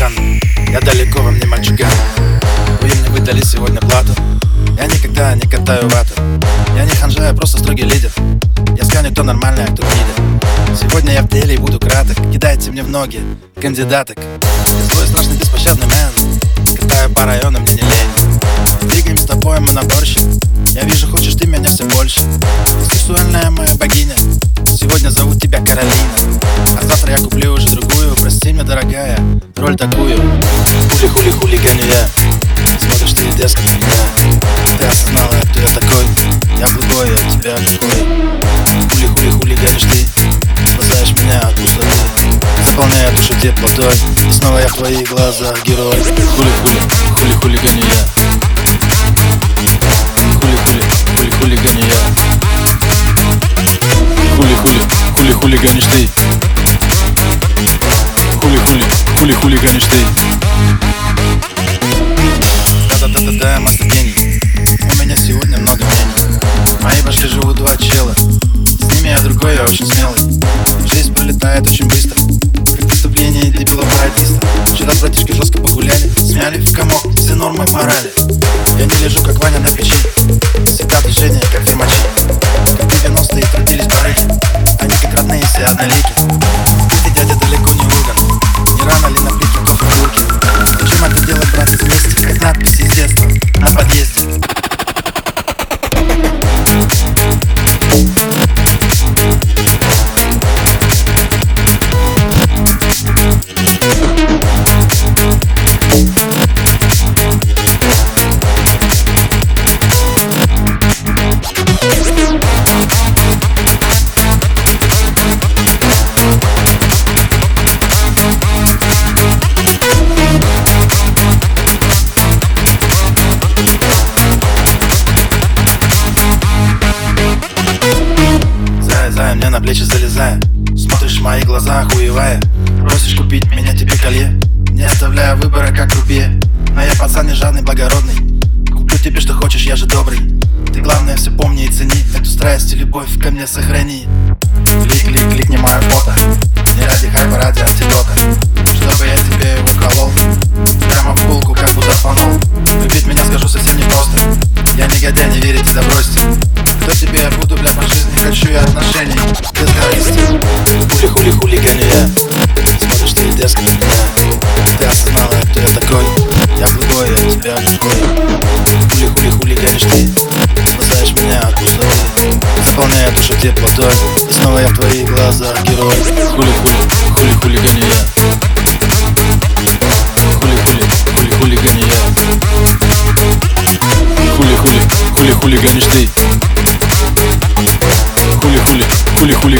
пьян Я далеко вам не мальчуган Вы мне выдали сегодня плату. Я никогда не катаю вату Я не ханжа, я просто строгий лидер. Я сканю то нормальное, а кто гнидер Сегодня я в деле и буду краток. Кидайте мне в ноги кандидаток. Я злой, страшный, беспощадный мэн. Катаю по району, мне не лень. Двигаем с тобой, мы наборщик Я вижу, хочешь ты меня все больше. Сексуальная моя богиня. Сегодня зовут тебя Каролина роль такую. Хули-хули хулиганю я Смотришь ты дерзко на меня. Ты осознала, кто я такой. Я другой, я тебя какой Хули-хули хулиганишь ты. Спасаешь меня от пустоты. Заполняя душу теплотой. И снова я в твоих глазах герой. Хули-хули, хули-хулиганю я Хули-хули, хули-хулиганю я Хули-хули, хули-хулиганишь ты Хули-хули, хули-хулиганишь ты Да-да-да-да-да, мастер гений. У меня сегодня много мнений В моей башке живут два чела. С ними я другой, я очень смелый. Жизнь пролетает очень быстро. Как преступление дебила-пародиста Вчера с братишкой жестко погуляли Смяли в комок все нормы морали. Я не лежу, как Ваня на печи. Всегда движение, как фирмачи Как 90-е трудились барыги Они как родные все однолики Ты, дядя, далеко рано ли на бурке Зачем это делать, братцы, вместе Как надписи из детства плечи залезая. Смотришь в мои глаза, охуевая. Просишь купить меня тебе колье Не оставляя выбора, как рубе Но я пацан не жадный, благородный. Куплю тебе, что хочешь, я же добрый. Ты главное все помни и цени. Эту страсть и любовь ко мне сохрани. Клик, клик, клик, не мое фото. Не ради хайпа, ради антидота. Чтобы я тебе его Прямо в булку, как будто фанол. Любить меня скажу совсем не просто. Я негодяй, не верите, да бросьте. Кто тебе я буду, бля, по жизни? Хочу я отношений Хулиганю я Смотришь ты дерзко на меня. Ты осознала, кто я такой. Я другой, я тебя другой. Хули-хули хулиганишь ты Спасаешь меня от пустоты Заполняя душу теплотой И снова я в твоих глазах герой. Хули-хули, хули-хулиганю я. Хули-хули, хули-хулиганю я. Хули-хули, хули-хулиганишь ты. Хули-хули, хули-хулиганишь ты